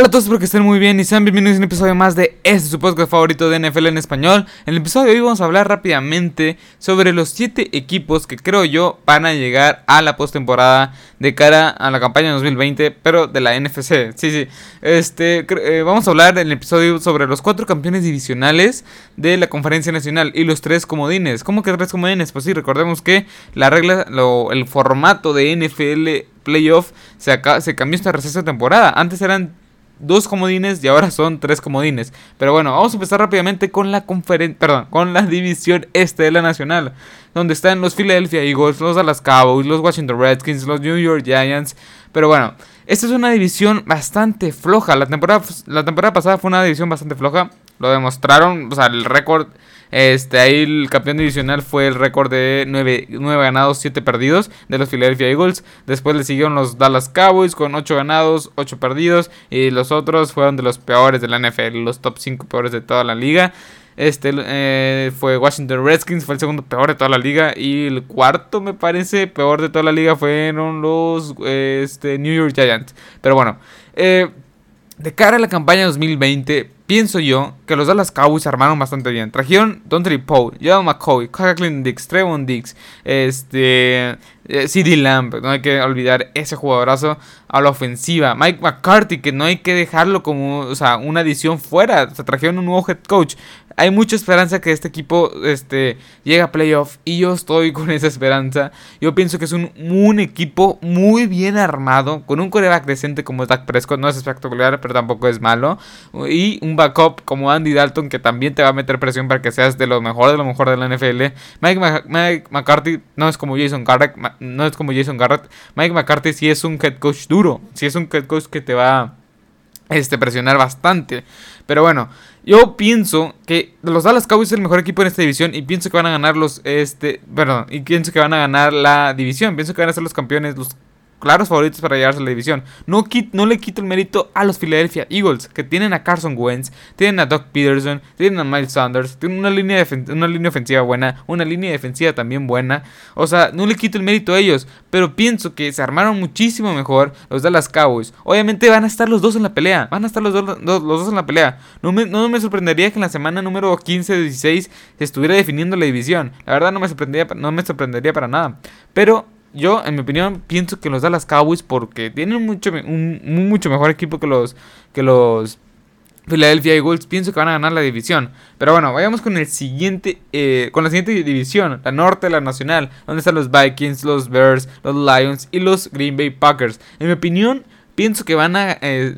Hola a todos, espero que estén muy bien y sean bienvenidos a un episodio más de este su podcast favorito de NFL en español. En el episodio de hoy vamos a hablar rápidamente sobre los 7 equipos que creo yo van a llegar a la postemporada de cara a la campaña 2020, pero de la NFC. Sí, sí. Este, eh, vamos a hablar en el episodio sobre los 4 campeones divisionales de la Conferencia Nacional y los 3 comodines. ¿Cómo que 3 comodines? Pues sí, recordemos que la regla, lo, el formato de NFL playoff se, se cambió esta recesa temporada. Antes eran dos comodines y ahora son tres comodines. Pero bueno, vamos a empezar rápidamente con la conferencia, perdón, con la división este de la nacional, donde están los Philadelphia Eagles, los Dallas Cowboys, los Washington Redskins, los New York Giants. Pero bueno, esta es una división bastante floja. La temporada, la temporada pasada fue una división bastante floja. Lo demostraron, o sea, el récord este, ahí el campeón divisional fue el récord de 9, ganados, 7 perdidos de los Philadelphia Eagles. Después le siguieron los Dallas Cowboys con 8 ganados, 8 perdidos. Y los otros fueron de los peores de la NFL, los top 5 peores de toda la liga. Este eh, fue Washington Redskins, fue el segundo peor de toda la liga. Y el cuarto, me parece, peor de toda la liga fueron los este, New York Giants. Pero bueno, eh, de cara a la campaña 2020 pienso yo que los Dallas Cowboys armaron bastante bien. Trajeron Don Poe, Joe McCoy, Kathleen Dix, Trevon Dix, este, eh, CD Lamb, no hay que olvidar ese jugadorazo a la ofensiva. Mike McCarthy, que no hay que dejarlo como o sea, una adición fuera. Se trajeron un nuevo head coach hay mucha esperanza que este equipo este, llegue a playoff y yo estoy con esa esperanza. Yo pienso que es un, un equipo muy bien armado, con un coreback decente como Dak Prescott, no es espectacular, pero tampoco es malo. Y un backup como Andy Dalton que también te va a meter presión para que seas de lo mejor de lo mejor de la NFL. Mike, McCarthy no es como Jason Garrett, no es como Jason Garrett. Mike McCarthy sí es un head coach duro, sí es un head coach que te va este, presionar bastante. Pero bueno, yo pienso que los Dallas Cowboys es el mejor equipo en esta división y pienso que van a ganar los, este, perdón, y pienso que van a ganar la división. Pienso que van a ser los campeones, los claros favoritos para llevarse a la división. No, le quito el mérito a los Philadelphia Eagles, que tienen a Carson Wentz, tienen a Doug Peterson, tienen a Miles Sanders, tienen una línea, una línea ofensiva buena, una línea defensiva también buena. O sea, no le quito el mérito a ellos, pero pienso que se armaron muchísimo mejor los Dallas Cowboys. Obviamente van a estar los dos en la pelea, van a estar los, los dos en la pelea. No me, no me sorprendería que en la semana número 15 de 16 se estuviera definiendo la división. La verdad no me sorprendería, no me sorprendería para nada. Pero yo, en mi opinión, pienso que los Dallas Cowboys porque tienen mucho, un, mucho mejor equipo que los, que los Philadelphia Eagles. Pienso que van a ganar la división. Pero bueno, vayamos con el siguiente, eh, con la siguiente división, la norte, la nacional, donde están los Vikings, los Bears, los Lions y los Green Bay Packers. En mi opinión, pienso que van a eh,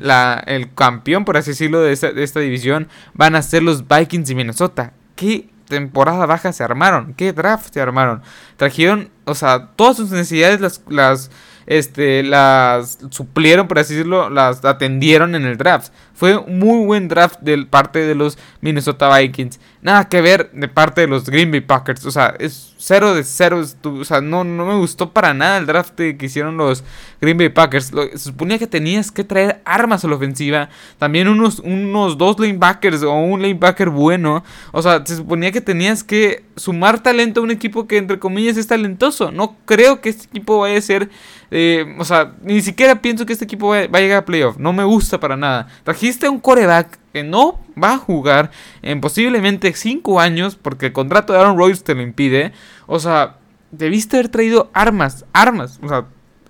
el campeón, por así decirlo, de esta, de esta división van a ser los Vikings de Minnesota. ¿Qué temporada baja se armaron? ¿Qué draft se armaron? Trajeron, o sea, todas sus necesidades las, las, este, las suplieron, por decirlo, las atendieron en el draft. Fue un muy buen draft de parte de los Minnesota Vikings. Nada que ver de parte de los Green Bay Packers. O sea, es cero de cero. O sea, no, no me gustó para nada el draft que hicieron los Green Bay Packers. se suponía que tenías que traer armas a la ofensiva. También unos, unos dos lanebackers o un lanebacker bueno. O sea, se suponía que tenías que sumar talento a un equipo que entre comillas es talentoso. No creo que este equipo vaya a ser... Eh, o sea, ni siquiera pienso que este equipo vaya, a llegar a playoff. No me gusta para nada. Trajiste un coreback que no va a jugar en posiblemente 5 años porque el contrato de Aaron Rodgers te lo impide. O sea, debiste haber traído armas, armas. O sea,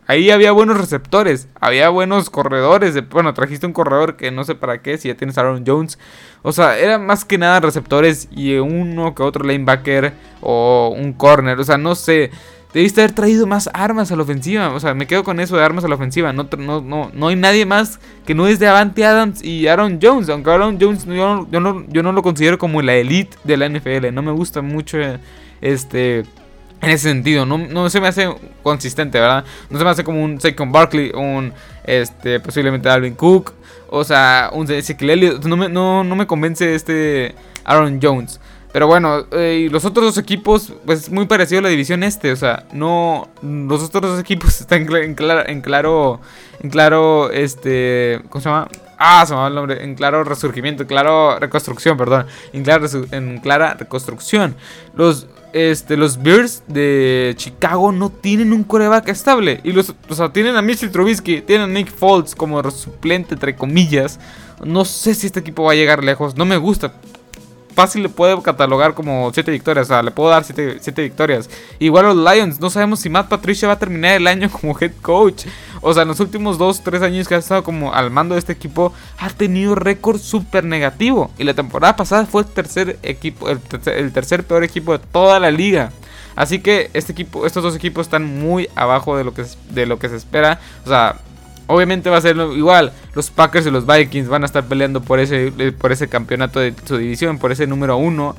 ahí había buenos receptores, había buenos corredores. bueno, trajiste un corredor que no sé para qué, si ya tienes a Aaron Jones. O sea, era más que nada receptores y uno que otro linebacker o un corner. O sea, no sé. Debiste haber traído más armas a la ofensiva. O sea, me quedo con eso de armas a la ofensiva. No, no, no, no hay nadie más que no es de Avante Adams y Aaron Jones. Aunque Aaron Jones yo, no, yo no lo considero como la elite de la NFL. No me gusta mucho este en ese sentido. No, no se me hace consistente, ¿verdad? No se me hace como un Saquon Barkley, un este, posiblemente Alvin Cook. O sea, un Ezekiel Elliott. No me, no, no me convence este Aaron Jones. Pero bueno, eh, los otros dos equipos, pues muy parecido a la división este. O sea, no. Los otros dos equipos están en, en claro. En claro. Este. ¿Cómo se llama? Ah, se me va el nombre. En claro resurgimiento. En claro reconstrucción, perdón. En, claro, en clara reconstrucción. Los este, los Bears de Chicago no tienen un coreback estable. Y los, o sea, tienen a Mitchell Trubisky, tienen a Nick Foles como suplente, entre comillas. No sé si este equipo va a llegar lejos. No me gusta fácil le puedo catalogar como 7 victorias. O sea, le puedo dar 7 victorias. Igual los Lions, no sabemos si Matt Patricia va a terminar el año como head coach. O sea, en los últimos 2-3 años que ha estado como al mando de este equipo, ha tenido récord súper negativo. Y la temporada pasada fue el tercer equipo, el tercer, peor equipo de toda la liga. Así que este equipo, estos dos equipos están muy abajo de lo que, de lo que se espera. O sea, Obviamente va a ser igual. Los Packers y los Vikings van a estar peleando por ese, eh, por ese campeonato de su división, por ese número uno.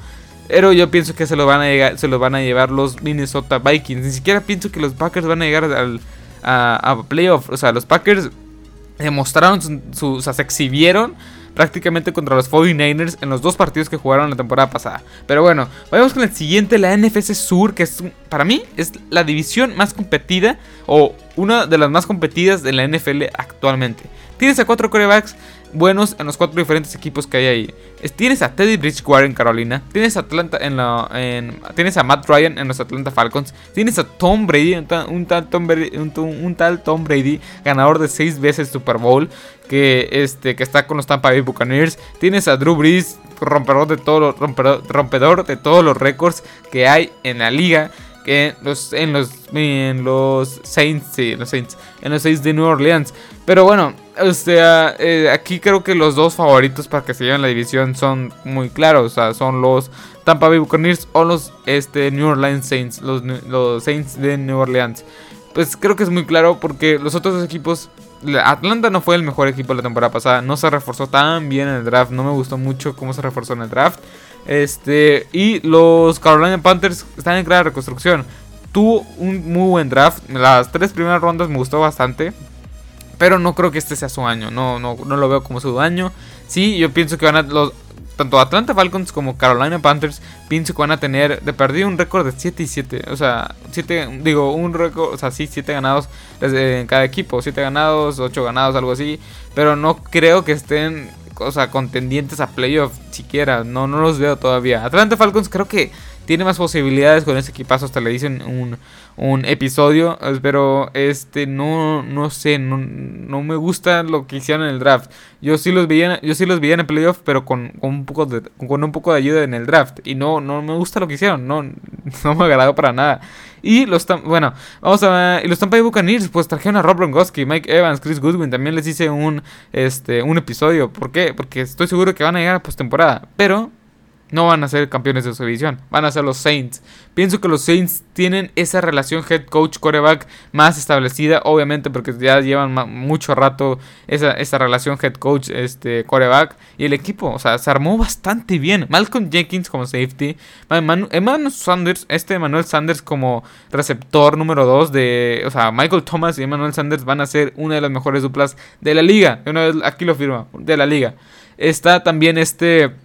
Pero yo pienso que se lo van a, llegar, se van a llevar los Minnesota Vikings. Ni siquiera pienso que los Packers van a llegar al, a, a playoff. O sea, los Packers demostraron, su, o sea, se exhibieron prácticamente contra los 49ers en los dos partidos que jugaron la temporada pasada. Pero bueno, vayamos con el siguiente, la NFC Sur, que es para mí es la división más competida o una de las más competidas de la NFL actualmente. Tienes a cuatro corebacks buenos en los cuatro diferentes equipos que hay ahí. Tienes a Teddy Bridgewater en Carolina, tienes a Atlanta en la, tienes a Matt Ryan en los Atlanta Falcons, tienes a Tom Brady, un tal, Tom Brady, un, tal Tom Brady, ganador de seis veces Super Bowl, que este que está con los Tampa Bay Buccaneers, tienes a Drew Brees, rompedor de todos rompedor de todos los récords que hay en la liga que los, en los en los Saints, sí, los Saints, en los Saints de New Orleans. Pero bueno, o sea, eh, aquí creo que los dos favoritos para que se lleven la división son muy claros, o sea, son los Tampa Bay Buccaneers o los este New Orleans Saints, los, los Saints de New Orleans. Pues creo que es muy claro porque los otros dos equipos Atlanta no fue el mejor equipo la temporada pasada, no se reforzó tan bien en el draft, no me gustó mucho cómo se reforzó en el draft. Este, y los Carolina Panthers están en clara reconstrucción. Tuvo un muy buen draft. Las tres primeras rondas me gustó bastante. Pero no creo que este sea su año. No, no, no lo veo como su año. Sí, yo pienso que van a. tanto Atlanta Falcons como Carolina Panthers pienso que van a tener de perdido un récord de 7 y 7. O sea, 7, digo, un récord, o sea, sí, 7 ganados en cada equipo. 7 ganados, 8 ganados, algo así. Pero no creo que estén o sea, contendientes a playoff siquiera. No, no los veo todavía. Atlanta Falcons creo que tiene más posibilidades con ese equipazo. Hasta le dicen un, un episodio. Pero este no, no sé. No, no, me gusta lo que hicieron en el draft. Yo sí los veía, yo sí los veía en el playoff, pero con, un poco de, con un poco de ayuda en el draft. Y no, no me gusta lo que hicieron. No, no me agradó para nada. Y los bueno, vamos a y los Tampa Bay Buccaneers pues trajeron a Rob Gronkowski, Mike Evans, Chris Goodwin, también les hice un este un episodio. ¿Por qué? Porque estoy seguro que van a llegar a postemporada, pero no van a ser campeones de su división, van a ser los Saints. Pienso que los Saints tienen esa relación head coach coreback más establecida, obviamente porque ya llevan mucho rato esa, relación head coach este y el equipo, o sea, se armó bastante bien. Malcolm Jenkins como safety, Emmanuel Sanders, este Emmanuel Sanders como receptor número 2 de, o sea, Michael Thomas y Emmanuel Sanders van a ser una de las mejores duplas de la liga. Una vez aquí lo firma, de la liga. Está también este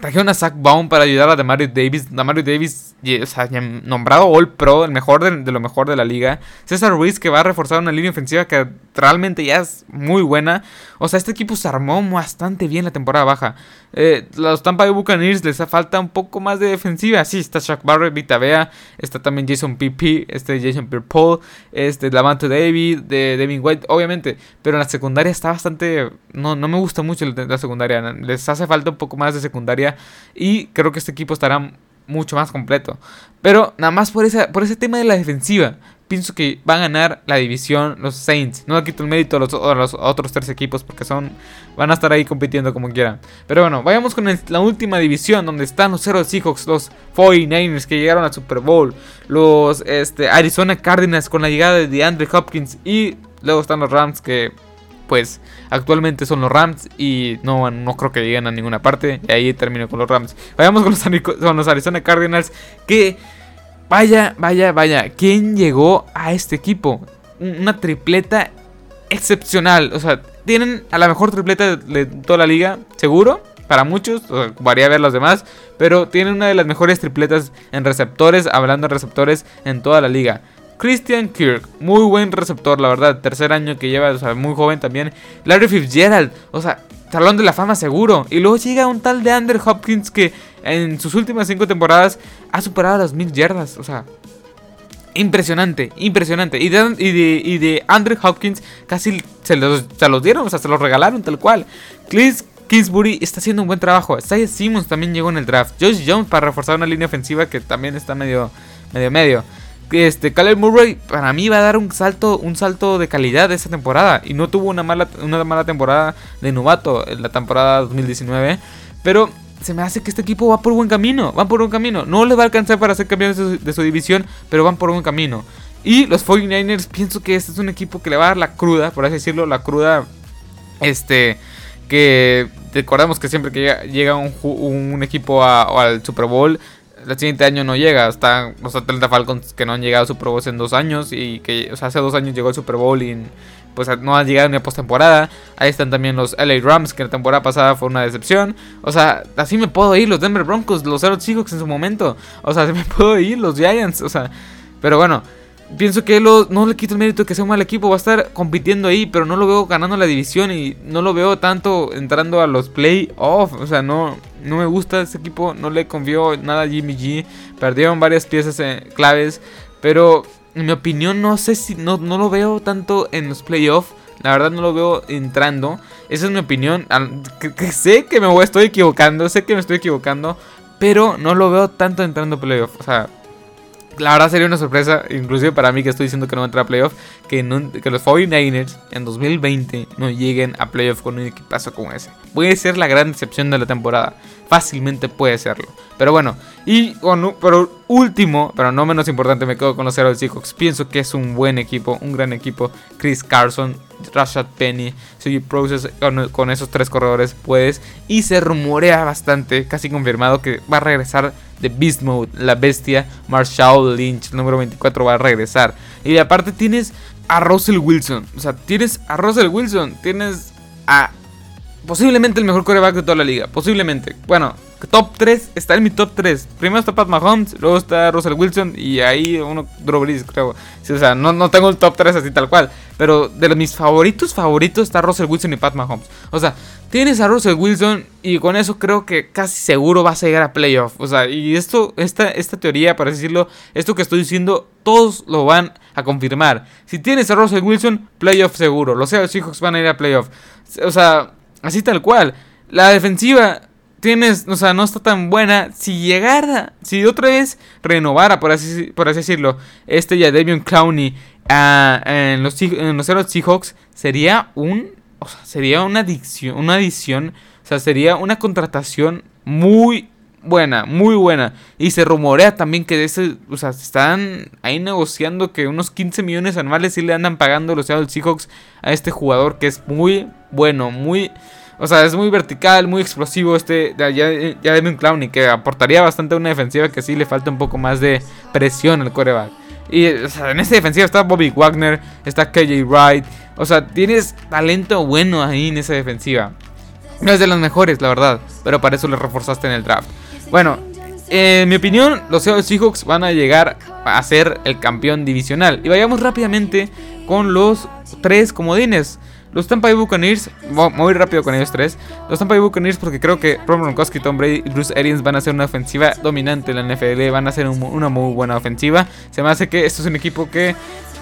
Trajeron a Zach Baum para ayudar a Demario Davis. Demario Davis, o sea, nombrado All Pro, el mejor de, lo mejor de la liga. César Ruiz, que va a reforzar una línea ofensiva que realmente ya es muy buena. O sea, este equipo se armó bastante bien la temporada baja. Eh, los Tampa Bay Buccaneers les falta un poco más de defensiva. Sí, está Chuck Barrett, Vita Bea, está también Jason PP, este Jason Pierre Paul, este Lavante David, de Devin White, obviamente. Pero la secundaria está bastante. No, no me gusta mucho la secundaria. Les hace falta un poco más de secundaria. Y creo que este equipo estará mucho más completo. Pero nada más por, esa, por ese tema de la defensiva pienso que van a ganar la división los Saints. No le quito el mérito a los, otros tres equipos porque son van a estar ahí compitiendo como quieran. Pero bueno, vayamos con la última división donde están los Zero Seahawks, los 49ers que llegaron al Super Bowl, los este, Arizona Cardinals con la llegada de DeAndre Hopkins y luego están los Rams que pues actualmente son los Rams y no, no creo que lleguen a ninguna parte. Y ahí termino con los Rams. Vayamos con los, Arizona Cardinals que Vaya, vaya, vaya. ¿Quién llegó a este equipo? Una tripleta excepcional. O sea, tienen a la mejor tripleta de toda la liga, seguro. Para muchos, o varía ver los demás. Pero tienen una de las mejores tripletas en receptores, hablando de receptores en toda la liga. Christian Kirk, muy buen receptor, la verdad. Tercer año que lleva, o sea, muy joven también. Larry Fitzgerald, o sea, salón de la fama seguro. Y luego llega un tal de Andrew Hopkins que en sus últimas cinco temporadas ha superado las mil yardas. O sea, impresionante, impresionante. Y de, Andrew Hopkins casi se los, se los, dieron, o sea, se los regalaron tal cual. Chris Kingsbury está haciendo un buen trabajo. Isaiah Simmons también llegó en el draft. Josh Jones para reforzar una línea ofensiva que también está medio, medio, medio. Este, Caleb Murray para mí va a dar un salto, un salto de calidad esta temporada. Y no tuvo una mala, una mala temporada de novato en la temporada 2019. Pero se me hace que este equipo va por buen camino. Van por buen camino. No les va a alcanzar para ser campeones de su, división, pero van por buen camino. Y los 49ers, pienso que este es un equipo que le va a dar la cruda, por así decirlo, la cruda. Este. Que recordamos que siempre que llega, un, equipo al Super Bowl, el siguiente año no llega. Están los Atlanta Falcons que no han llegado a Super Bowl en dos años. Y que, o sea, hace dos años llegó el Super Bowl y pues no han llegado ni a postemporada. Ahí están también los LA Rams, que la temporada pasada fue una decepción. O sea, así me puedo ir. Los Denver Broncos, los Seattle Seahawks en su momento. O sea, se me puedo ir. Los Giants, o sea, pero bueno. Pienso que no le quito el mérito que sea un mal equipo, va a estar compitiendo ahí, pero no lo veo ganando la división y no lo veo tanto entrando a los playoffs. O sea, no, no me gusta ese equipo, no le confío nada a Jimmy G. Perdieron varias piezas eh, claves, pero en mi opinión no sé si no, no lo veo tanto en los playoffs. La verdad no lo veo entrando. Esa es mi opinión. sé que me estoy equivocando, sé que me estoy equivocando, pero no lo veo tanto entrando playoffs. O sea, la verdad sería una sorpresa, inclusive para mí que estoy diciendo que no va a entrar a playoff, que, que los 49ers en 2020 no lleguen a playoff con un equipazo como ese. Puede ser la gran decepción de la temporada, fácilmente puede serlo. Pero bueno, y por último, pero no menos importante, me quedo con los Seattle Seahawks. Pienso que es un buen equipo, un gran equipo. Chris Carson, Rashad Penny, CG Process, con, con, esos tres corredores puedes. Y se rumorea bastante, casi confirmado, que va a regresar de Beast Mode, la bestia. Marshall Lynch, el número 24, va a regresar. Y aparte tienes a Russell Wilson. O sea, tienes a Russell Wilson, tienes a posiblemente el mejor coreback de toda la liga. Posiblemente. Bueno, top 3 está en mi top 3. Primero está Pat Mahomes, luego está Russell Wilson y ahí uno Drew creo. o sea, no, no tengo el top 3 así tal cual. Pero de mis favoritos, favoritos está Russell Wilson y Pat Mahomes. O sea, tienes a Russell Wilson y con eso creo que casi seguro vas a llegar a playoff. O sea, y esto, esta, esta teoría, para decirlo, esto que estoy diciendo, todos lo van a confirmar. Si tienes a Russell Wilson, playoff seguro. Los Seahawks van a ir a playoff. O sea, así tal cual. La defensiva tienes, o sea, no está tan buena. Si llegara, si otra vez renovara, por así, por así decirlo, este ya Davion Clowney en los, en los Seahawks, sería un, sería una adición, una adición, o sea, sería una contratación muy buena, muy buena. Y se rumorea también que de ese, o sea, están ahí negociando que unos 15 millones anuales sí le andan pagando los Seahawks a este jugador que es muy bueno, muy o sea, es muy vertical, muy explosivo este ya, ya un Clowney, que aportaría bastante a una defensiva que sí le falta un poco más de presión al coreback. Y en esta defensiva está Bobby Wagner, está KJ Wright. O sea, tienes talento bueno ahí en esa defensiva. No es de las mejores, la verdad, pero para eso le reforzaste en el draft. Bueno, en mi opinión, los Seahawks van a llegar a ser el campeón divisional. Y vayamos rápidamente con los tres comodines. Los Tampa Bay Buccaneers, muy rápido con ellos tres. Los Tampa Bay Buccaneers porque creo que Rob Gronkowski, Tom Brady y Bruce Arians van a ser una ofensiva dominante en la NFL, van a ser una muy buena ofensiva. Se me hace que esto es un equipo que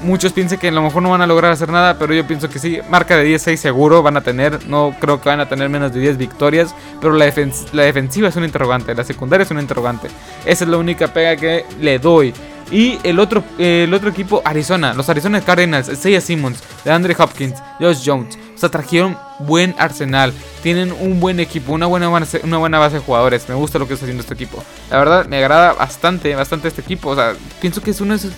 muchos piensan que a lo mejor no van a lograr hacer nada, pero yo pienso que sí, marca de 10-6 seguro van a tener, no creo que van a tener menos de 10 victorias, pero la, la defensiva es un interrogante, la secundaria es un interrogante. Esa es la única pega que le doy. Y el otro, el otro equipo, Arizona. Los Arizona Cardinals, Isaiah Simmons, DeAndre Hopkins, Josh Jones. O sea, trajeron buen arsenal. Tienen un buen equipo, una buena, base, una buena base de jugadores. Me gusta lo que está haciendo este equipo. La verdad, me agrada bastante, bastante este equipo. O sea, pienso que es uno de esos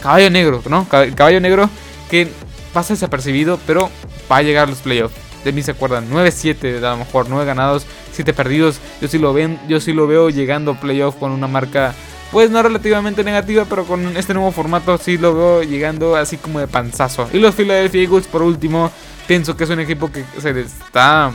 caballo negro, ¿no? Caballo negro que pasa desapercibido, pero va a llegar a los playoffs. De mí se acuerdan, 9-7, a lo mejor 9 ganados, 7 perdidos. Yo sí lo ven, yo sí lo veo llegando a playoffs con una marca pues no relativamente negativa, pero con este nuevo formato sí lo veo llegando así como de panzazo. Y los Philadelphia Eagles, por último, pienso que es un equipo que se le está,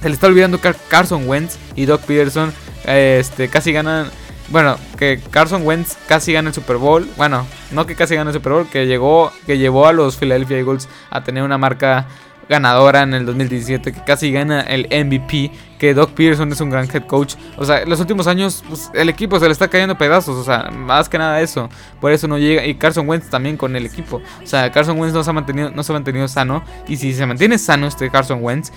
se le está olvidando Carson Wentz y Doc Peterson este, casi ganan. Bueno, que Carson Wentz casi gana el Super Bowl. Bueno, no que casi gana el Super Bowl, que llegó, que llevó a los Philadelphia Eagles a tener una marca ganadora en el 2017, que casi gana el MVP, que Doc Peterson es un gran head coach. O sea, en los últimos años pues, el equipo se le está cayendo pedazos, o sea, más que nada eso. Por eso no llega. Y Carson Wentz también con el equipo. O sea, Carson Wentz no se ha mantenido, no se ha mantenido sano. Y si se mantiene sano este Carson Wentz,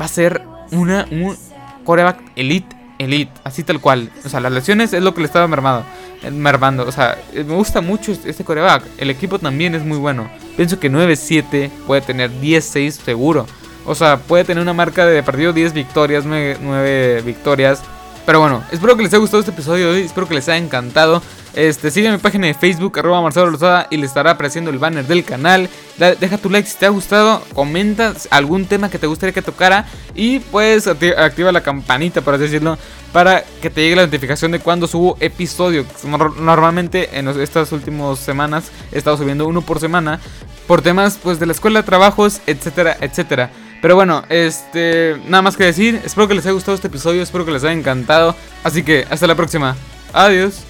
va a ser una, un coreback elite elite, así tal cual. O sea, las lesiones es lo que le estaba mermado, mermando. O sea, me gusta mucho este coreback. El equipo también es muy bueno. Pienso que 9-7 puede tener 10-6 seguro. O sea, puede tener una marca de partido 10 victorias, 9, victorias. Pero bueno, espero que les haya gustado este episodio de hoy, espero que les haya encantado. Este, sigue mi página de Facebook, arroba Marcelo Rosada, y le estará apareciendo el banner del canal. deja tu like si te ha gustado, comenta algún tema que te gustaría que tocara y puedes activa la campanita, por así decirlo, para que te llegue la notificación de cuando subo episodio. Normalmente en estas últimas semanas he estado subiendo uno por semana por temas pues de la escuela, trabajos, etcétera, etcétera. Pero bueno, este, nada más que decir, espero que les haya gustado este episodio, espero que les haya encantado. Así que hasta la próxima. Adiós.